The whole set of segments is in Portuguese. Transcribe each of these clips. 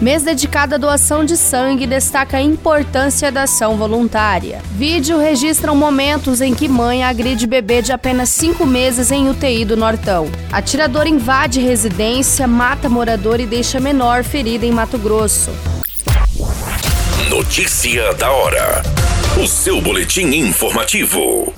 Mês dedicado à doação de sangue destaca a importância da ação voluntária. Vídeo registram momentos em que mãe agride bebê de apenas 5 meses em UTI do Nortão. Atirador invade residência, mata morador e deixa menor ferida em Mato Grosso. Notícia da hora. O seu boletim informativo.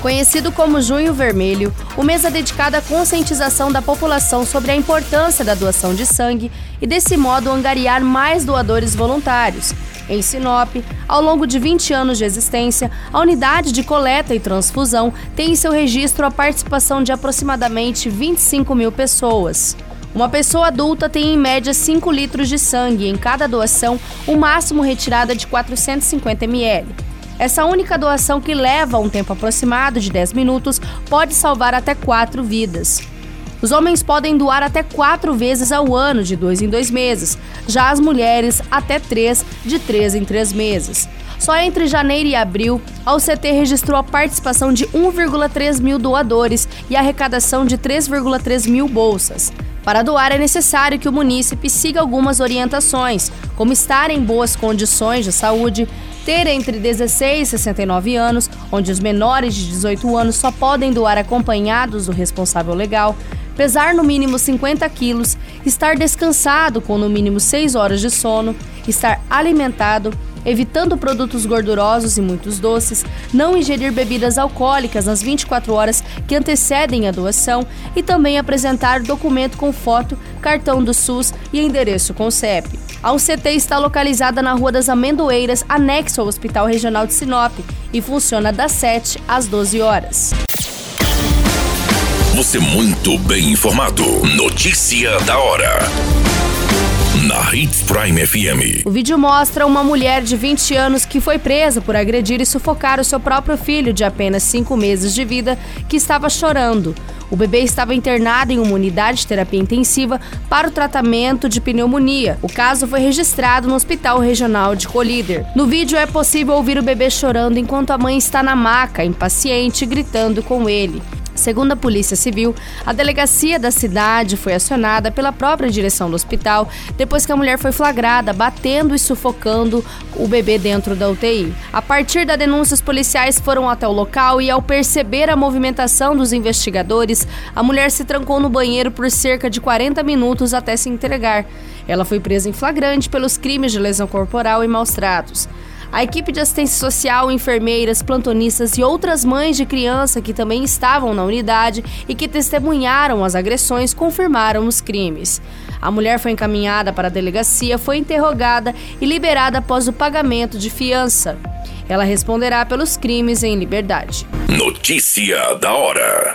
Conhecido como Junho Vermelho, o mês é dedicado à conscientização da população sobre a importância da doação de sangue e, desse modo, angariar mais doadores voluntários. Em Sinop, ao longo de 20 anos de existência, a unidade de coleta e transfusão tem em seu registro a participação de aproximadamente 25 mil pessoas. Uma pessoa adulta tem em média 5 litros de sangue em cada doação, o máximo retirada de 450 ml. Essa única doação, que leva um tempo aproximado de 10 minutos, pode salvar até quatro vidas. Os homens podem doar até quatro vezes ao ano, de dois em dois meses. Já as mulheres, até três, de três em três meses. Só entre janeiro e abril, a UCT registrou a participação de 1,3 mil doadores e a arrecadação de 3,3 mil bolsas. Para doar, é necessário que o munícipe siga algumas orientações, como estar em boas condições de saúde, ter entre 16 e 69 anos, onde os menores de 18 anos só podem doar acompanhados do responsável legal, pesar no mínimo 50 quilos, estar descansado com no mínimo 6 horas de sono, estar alimentado, evitando produtos gordurosos e muitos doces, não ingerir bebidas alcoólicas nas 24 horas que antecedem a doação e também apresentar documento com foto, cartão do SUS e endereço com CEP. A UCT está localizada na Rua das Amendoeiras, anexo ao Hospital Regional de Sinop, e funciona das 7 às 12 horas. Você muito bem informado. Notícia da hora na Hits Prime FM. O vídeo mostra uma mulher de 20 anos que foi presa por agredir e sufocar o seu próprio filho de apenas 5 meses de vida que estava chorando. O bebê estava internado em uma unidade de terapia intensiva para o tratamento de pneumonia. O caso foi registrado no Hospital Regional de Colíder. No vídeo é possível ouvir o bebê chorando enquanto a mãe está na maca, impaciente, gritando com ele. Segundo a Polícia Civil, a delegacia da cidade foi acionada pela própria direção do hospital depois que a mulher foi flagrada batendo e sufocando o bebê dentro da UTI. A partir da denúncia, os policiais foram até o local e, ao perceber a movimentação dos investigadores, a mulher se trancou no banheiro por cerca de 40 minutos até se entregar. Ela foi presa em flagrante pelos crimes de lesão corporal e maus tratos. A equipe de assistência social, enfermeiras, plantonistas e outras mães de criança que também estavam na unidade e que testemunharam as agressões confirmaram os crimes. A mulher foi encaminhada para a delegacia, foi interrogada e liberada após o pagamento de fiança. Ela responderá pelos crimes em liberdade. Notícia da hora.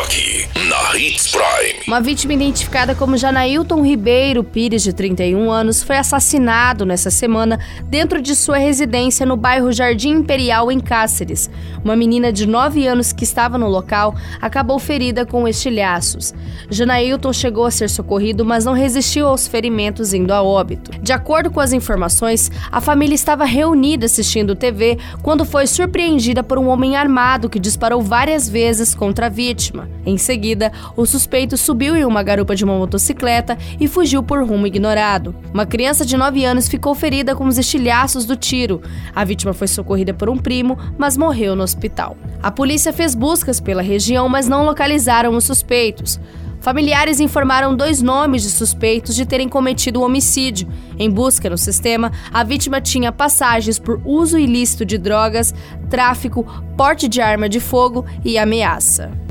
Aqui, na Hits Prime. Uma vítima identificada como Janailton Ribeiro Pires, de 31 anos, foi assassinado nessa semana dentro de sua residência no bairro Jardim Imperial, em Cáceres. Uma menina de 9 anos que estava no local acabou ferida com estilhaços. Janailton chegou a ser socorrido, mas não resistiu aos ferimentos indo a óbito. De acordo com as informações, a família estava reunida assistindo TV quando foi surpreendida por um homem armado que disparou várias vezes contra a vítima vítima. Em seguida, o suspeito subiu em uma garupa de uma motocicleta e fugiu por rumo ignorado. Uma criança de 9 anos ficou ferida com os estilhaços do tiro. A vítima foi socorrida por um primo, mas morreu no hospital. A polícia fez buscas pela região, mas não localizaram os suspeitos. Familiares informaram dois nomes de suspeitos de terem cometido o homicídio. Em busca no sistema, a vítima tinha passagens por uso ilícito de drogas, tráfico, porte de arma de fogo e ameaça.